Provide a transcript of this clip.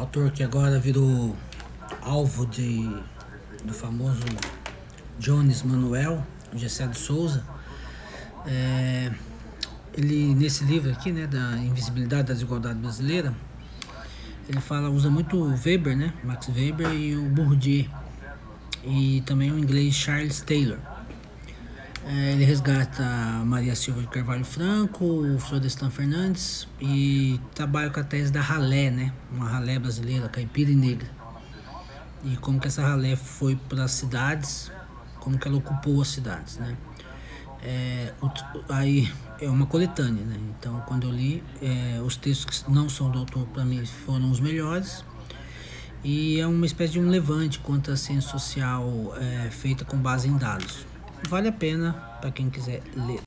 Autor que agora virou alvo de, do famoso Jones Manuel, Gessé de Souza. É, ele nesse livro aqui, né, da invisibilidade da desigualdade brasileira, ele fala, usa muito Weber, né, Max Weber e o Bourdieu e também o inglês Charles Taylor. É, ele resgata Maria Silva de Carvalho Franco, o Florestan Fernandes e trabalha com a tese da ralé, né, uma ralé brasileira, caipira e negra. E como que essa ralé foi para as cidades, como que ela ocupou as cidades, né. É, aí é uma coletânea, né? Então, quando eu li, é, os textos que não são do autor, para mim, foram os melhores. E é uma espécie de um levante quanto à ciência social é, feita com base em dados. Vale a pena para quem quiser ler.